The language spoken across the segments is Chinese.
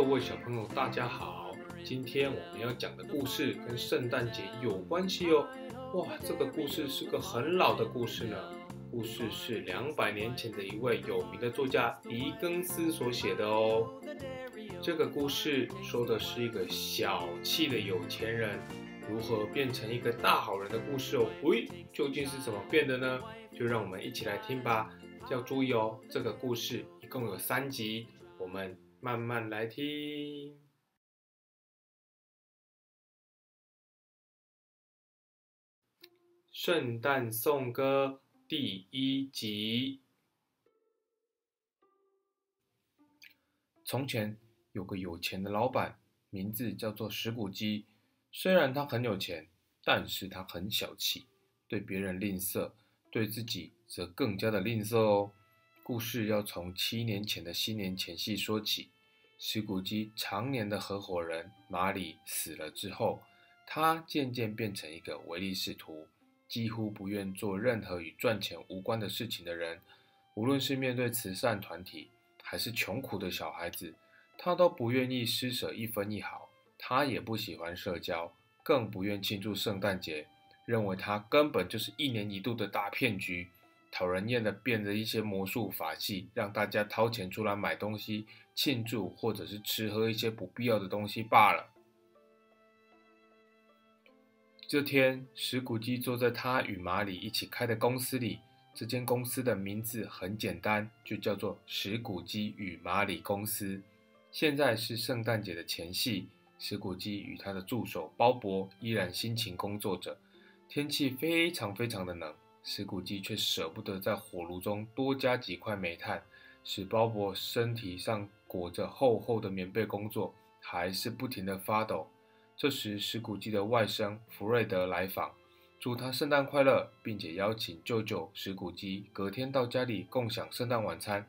各位小朋友，大家好！今天我们要讲的故事跟圣诞节有关系哦。哇，这个故事是个很老的故事呢。故事是两百年前的一位有名的作家狄更斯所写的哦。这个故事说的是一个小气的有钱人如何变成一个大好人的故事哦。喂，究竟是怎么变的呢？就让我们一起来听吧。要注意哦，这个故事一共有三集，我们。慢慢来听《圣诞颂歌》第一集。从前有个有钱的老板，名字叫做石谷鸡。虽然他很有钱，但是他很小气，对别人吝啬，对自己则更加的吝啬哦。故事要从七年前的新年前夕说起。石谷基常年的合伙人马里死了之后，他渐渐变成一个唯利是图、几乎不愿做任何与赚钱无关的事情的人。无论是面对慈善团体，还是穷苦的小孩子，他都不愿意施舍一分一毫。他也不喜欢社交，更不愿庆祝圣诞节，认为他根本就是一年一度的大骗局。讨人厌的变着一些魔术法器，让大家掏钱出来买东西庆祝，或者是吃喝一些不必要的东西罢了。这天，石谷基坐在他与马里一起开的公司里。这间公司的名字很简单，就叫做石谷基与马里公司。现在是圣诞节的前夕，石谷基与他的助手鲍勃依然辛勤工作着。天气非常非常的冷。石谷鸡却舍不得在火炉中多加几块煤炭，使鲍勃身体上裹着厚厚的棉被工作，还是不停地发抖。这时，石谷鸡的外甥福瑞德来访，祝他圣诞快乐，并且邀请舅舅石谷鸡隔天到家里共享圣诞晚餐。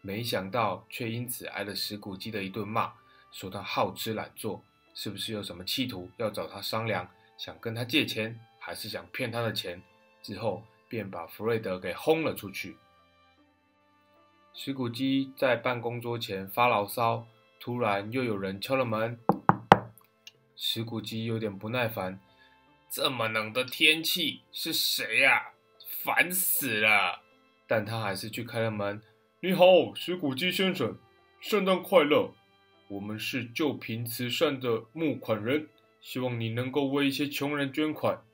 没想到，却因此挨了石谷鸡的一顿骂，说他好吃懒做，是不是有什么企图要找他商量，想跟他借钱，还是想骗他的钱？之后便把弗瑞德给轰了出去。石谷基在办公桌前发牢骚，突然又有人敲了门。石谷基有点不耐烦：“这么冷的天气，是谁呀？烦死了！”但他还是去开了门。“你好，石谷基先生，圣诞快乐！我们是救贫慈善的募款人，希望你能够为一些穷人捐款。”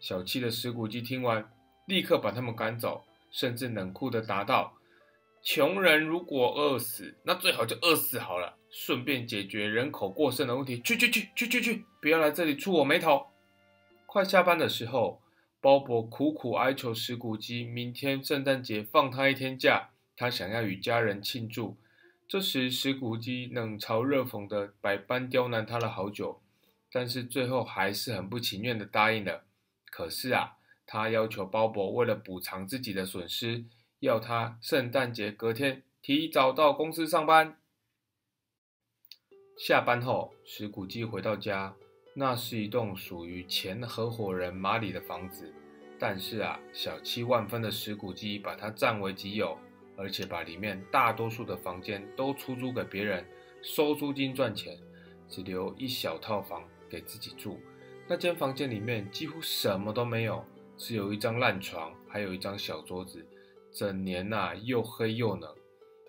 小气的石谷基听完，立刻把他们赶走，甚至冷酷地答道：“穷人如果饿死，那最好就饿死好了，顺便解决人口过剩的问题。去去去去去去，不要来这里触我眉头！”快下班的时候，鲍勃苦苦哀求石谷基，明天圣诞节放他一天假，他想要与家人庆祝。这时，石谷基冷嘲热讽地百般刁难他了好久，但是最后还是很不情愿地答应了。可是啊，他要求鲍勃为了补偿自己的损失，要他圣诞节隔天提早到公司上班。下班后，石谷基回到家，那是一栋属于前合伙人马里的房子。但是啊，小气万分的石谷基把它占为己有，而且把里面大多数的房间都出租给别人，收租金赚钱，只留一小套房给自己住。那间房间里面几乎什么都没有，只有一张烂床，还有一张小桌子。整年呐，又黑又冷。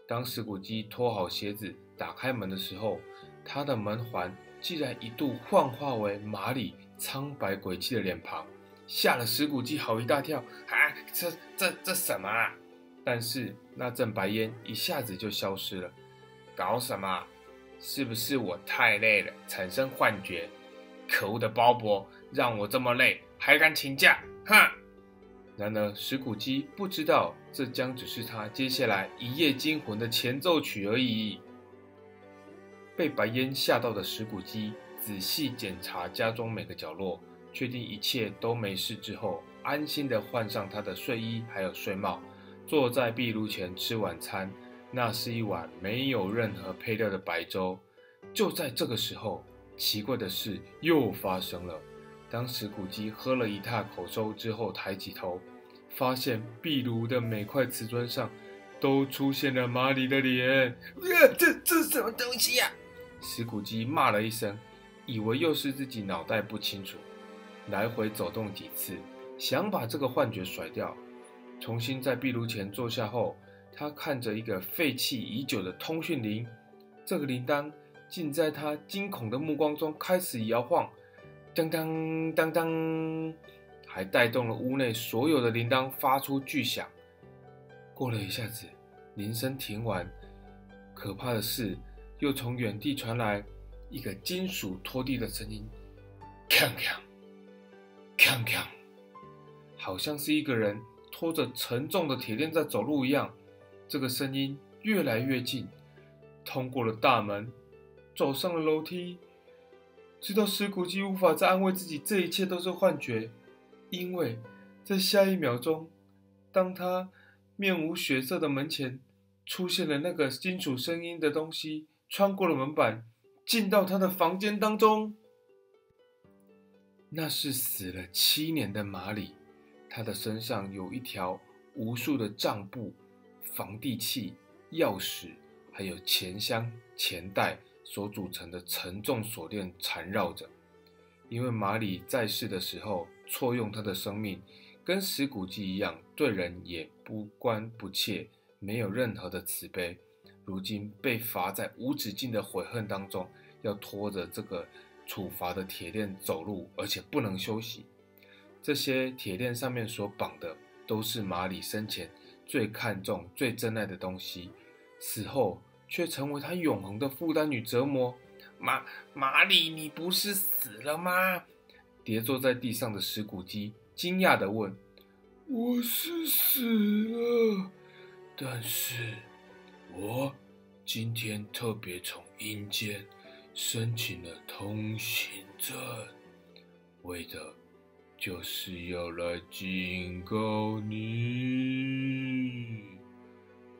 当石谷基脱好鞋子打开门的时候，他的门环竟然一度幻化为马里苍白鬼气的脸庞，吓了石谷基好一大跳。啊，这这这什么啊？但是那阵白烟一下子就消失了。搞什么？是不是我太累了，产生幻觉？可恶的鲍勃，让我这么累还敢请假，哈！然而石谷基不知道，这将只是他接下来一夜惊魂的前奏曲而已。被白烟吓到的石谷基仔细检查家中每个角落，确定一切都没事之后，安心的换上他的睡衣还有睡帽，坐在壁炉前吃晚餐。那是一碗没有任何配料的白粥。就在这个时候。奇怪的事又发生了。当石谷基喝了一大口粥之后，抬起头，发现壁炉的每块瓷砖上都出现了马里的脸。呃，这这什么东西呀？石骨鸡骂了一声，以为又是自己脑袋不清楚，来回走动几次，想把这个幻觉甩掉。重新在壁炉前坐下后，他看着一个废弃已久的通讯铃，这个铃铛竟在他惊恐的目光中开始摇晃，当当当当，还带动了屋内所有的铃铛发出巨响。过了一下子，铃声停完，可怕的是，又从远地传来一个金属拖地的声音，锵锵，锵锵，好像是一个人拖着沉重的铁链在走路一样。这个声音越来越近，通过了大门，走上了楼梯，直到石谷鸡无法再安慰自己这一切都是幻觉，因为在下一秒钟，当他。面无血色的门前出现了那个金属声音的东西，穿过了门板，进到他的房间当中。那是死了七年的马里，他的身上有一条无数的账簿、房地契、钥匙，还有钱箱、钱袋所组成的沉重锁链缠绕着。因为马里在世的时候错用他的生命。跟石骨鸡一样，对人也不关不切，没有任何的慈悲。如今被罚在无止境的悔恨当中，要拖着这个处罚的铁链走路，而且不能休息。这些铁链上面所绑的，都是马里生前最看重、最珍爱的东西，死后却成为他永恒的负担与折磨。马马里，你不是死了吗？跌坐在地上的石骨鸡。惊讶地问：“我是死了，但是，我今天特别从阴间申请了通行证，为的就是要来警告你。”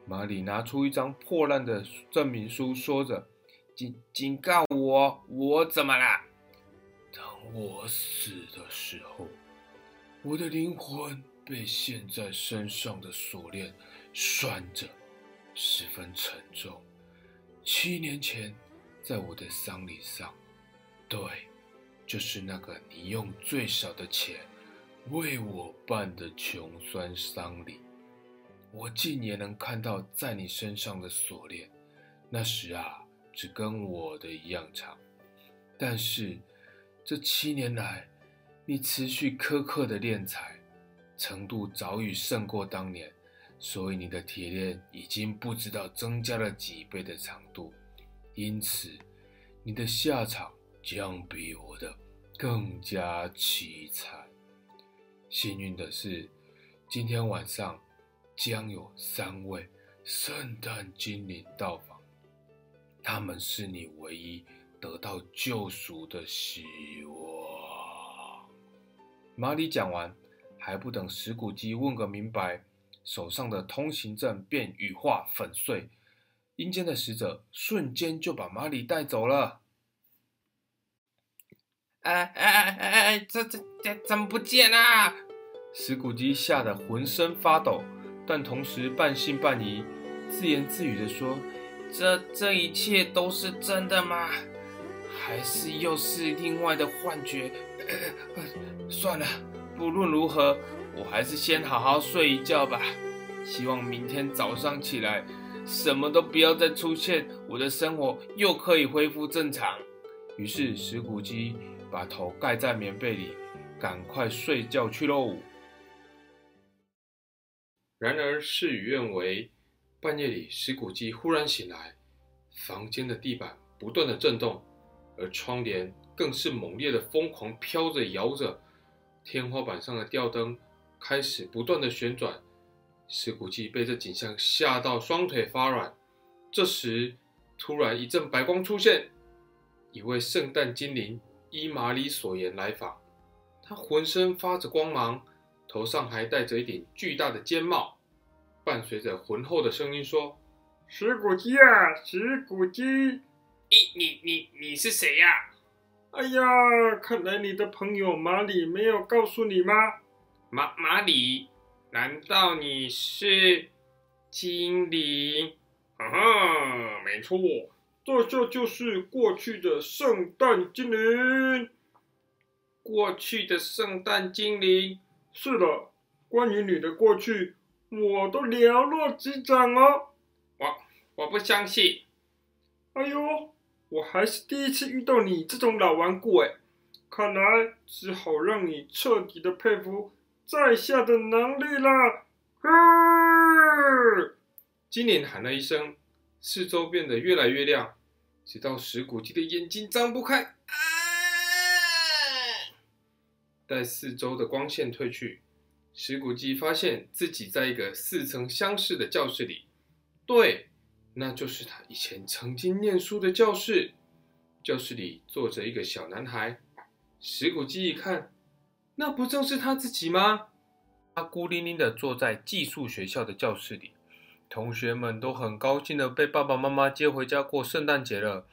马里拿出一张破烂的证明书，说着：“警警告我，我怎么了？等我死的时候。”我的灵魂被现在身上的锁链拴着，十分沉重。七年前，在我的丧礼上，对，就是那个你用最少的钱为我办的穷酸丧礼，我竟也能看到在你身上的锁链。那时啊，只跟我的一样长，但是这七年来。你持续苛刻的练财，程度早已胜过当年，所以你的铁链已经不知道增加了几倍的长度，因此你的下场将比我的更加凄惨。幸运的是，今天晚上将有三位圣诞精灵到访，他们是你唯一得到救赎的希望。马里讲完，还不等石骨鸡问个明白，手上的通行证便羽化粉碎。阴间的使者瞬间就把马里带走了。哎哎哎哎哎，这这这怎么不见啊？石骨鸡吓得浑身发抖，但同时半信半疑，自言自语地说：“这这一切都是真的吗？还是又是另外的幻觉？”算了，不论如何，我还是先好好睡一觉吧。希望明天早上起来，什么都不要再出现，我的生活又可以恢复正常。于是石骨鸡把头盖在棉被里，赶快睡觉去喽。然而事与愿违，半夜里石谷鸡忽然醒来，房间的地板不断的震动，而窗帘更是猛烈的疯狂飘着摇着。天花板上的吊灯开始不断的旋转，石谷鸡被这景象吓到双腿发软。这时，突然一阵白光出现，一位圣诞精灵依马里所言来访。他浑身发着光芒，头上还戴着一顶巨大的尖帽，伴随着浑厚的声音说：“石骨鸡啊，石骨鸡，你你你你是谁呀？”哎呀，看来你的朋友马里没有告诉你吗？马马里，难道你是精灵？哈哈，没错，这就就是过去的圣诞精灵。过去的圣诞精灵？是的，关于你的过去，我都寥落指掌哦。我我不相信。哎呦，我还是第一次遇到你这种老顽固哎，看来只好让你彻底的佩服在下的能力了。精灵喊了一声，四周变得越来越亮，直到石骨鸡的眼睛张不开。待四周的光线退去，石骨鸡发现自己在一个似曾相识的教室里。对，那就是他以前曾经念书的教室。教室里坐着一个小男孩。石骨鸡一看，那不正是他自己吗？他孤零零的坐在寄宿学校的教室里，同学们都很高兴的被爸爸妈妈接回家过圣诞节了。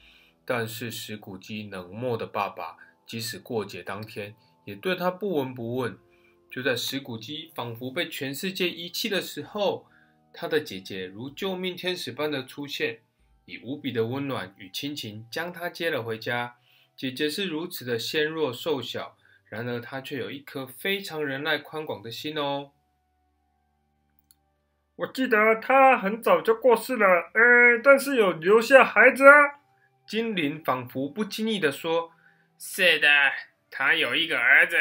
但是石骨鸡冷漠的爸爸，即使过节当天。也对他不闻不问。就在石骨鸡仿佛被全世界遗弃的时候，他的姐姐如救命天使般的出现，以无比的温暖与亲情将他接了回家。姐姐是如此的纤弱瘦小，然而她却有一颗非常仁爱宽广的心哦。我记得她很早就过世了，呃，但是有留下孩子啊。精灵仿佛不经意的说：“是的。”她有一个儿子，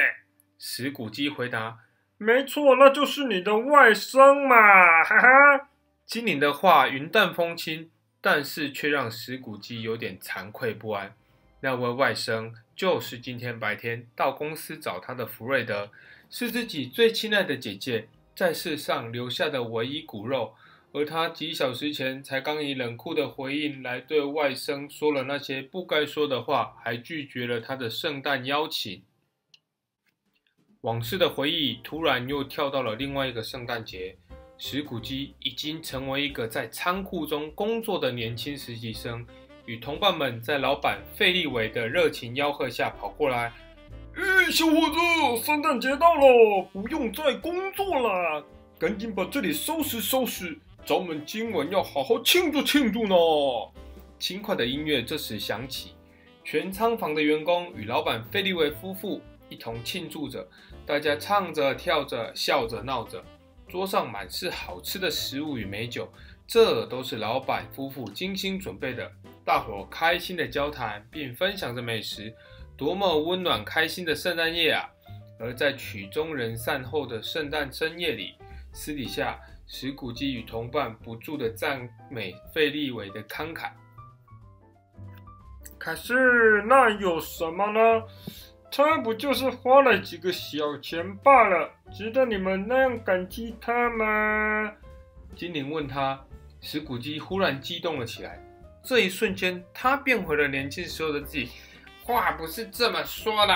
石骨鸡回答：“没错，那就是你的外甥嘛！”哈哈，精灵的话云淡风轻，但是却让石骨鸡有点惭愧不安。那位外甥就是今天白天到公司找他的福瑞德，是自己最亲爱的姐姐在世上留下的唯一骨肉。而他几小时前才刚以冷酷的回应来对外甥说了那些不该说的话，还拒绝了他的圣诞邀请。往事的回忆突然又跳到了另外一个圣诞节，石谷基已经成为一个在仓库中工作的年轻实习生，与同伴们在老板费利伟的热情吆喝下跑过来：“哎，小伙子，圣诞节到了，不用再工作了，赶紧把这里收拾收拾。”咱们今晚要好好庆祝庆祝呢！轻快的音乐这时响起，全仓房的员工与老板费利维夫妇一同庆祝着，大家唱着跳着，笑着闹着，桌上满是好吃的食物与美酒，这都是老板夫妇精心准备的。大伙开心的交谈，并分享着美食，多么温暖开心的圣诞夜啊！而在曲终人散后的圣诞深夜里，私底下。石谷基与同伴不住的赞美费利伟的慷慨，可是那有什么呢？他不就是花了几个小钱罢了，值得你们那样感激他吗？精灵问他，石谷基忽然激动了起来，这一瞬间他变回了年轻时候的自己。话不是这么说的，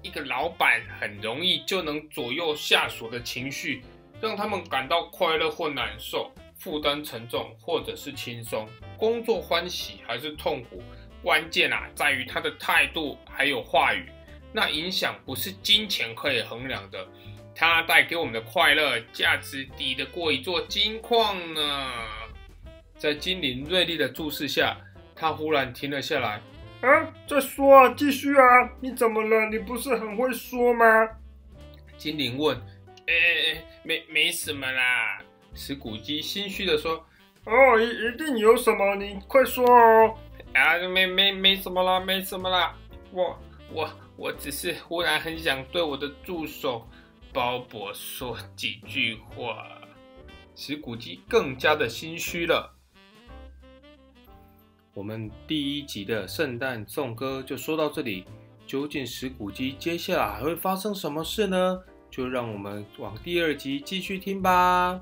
一个老板很容易就能左右下属的情绪。让他们感到快乐或难受，负担沉重或者是轻松，工作欢喜还是痛苦，关键啊在于他的态度还有话语。那影响不是金钱可以衡量的，它带给我们的快乐价值抵得过一座金矿呢。在精灵锐利的注视下，他忽然停了下来。啊，再说啊，继续啊，你怎么了？你不是很会说吗？精灵问。哎，没没什么啦。石骨鸡心虚的说：“哦，一一定有什么，你快说哦。”啊，没没没什么啦，没什么啦。我我我只是忽然很想对我的助手鲍勃说几句话。石骨鸡更加的心虚了。我们第一集的圣诞颂歌就说到这里，究竟石古鸡接下来还会发生什么事呢？就让我们往第二集继续听吧。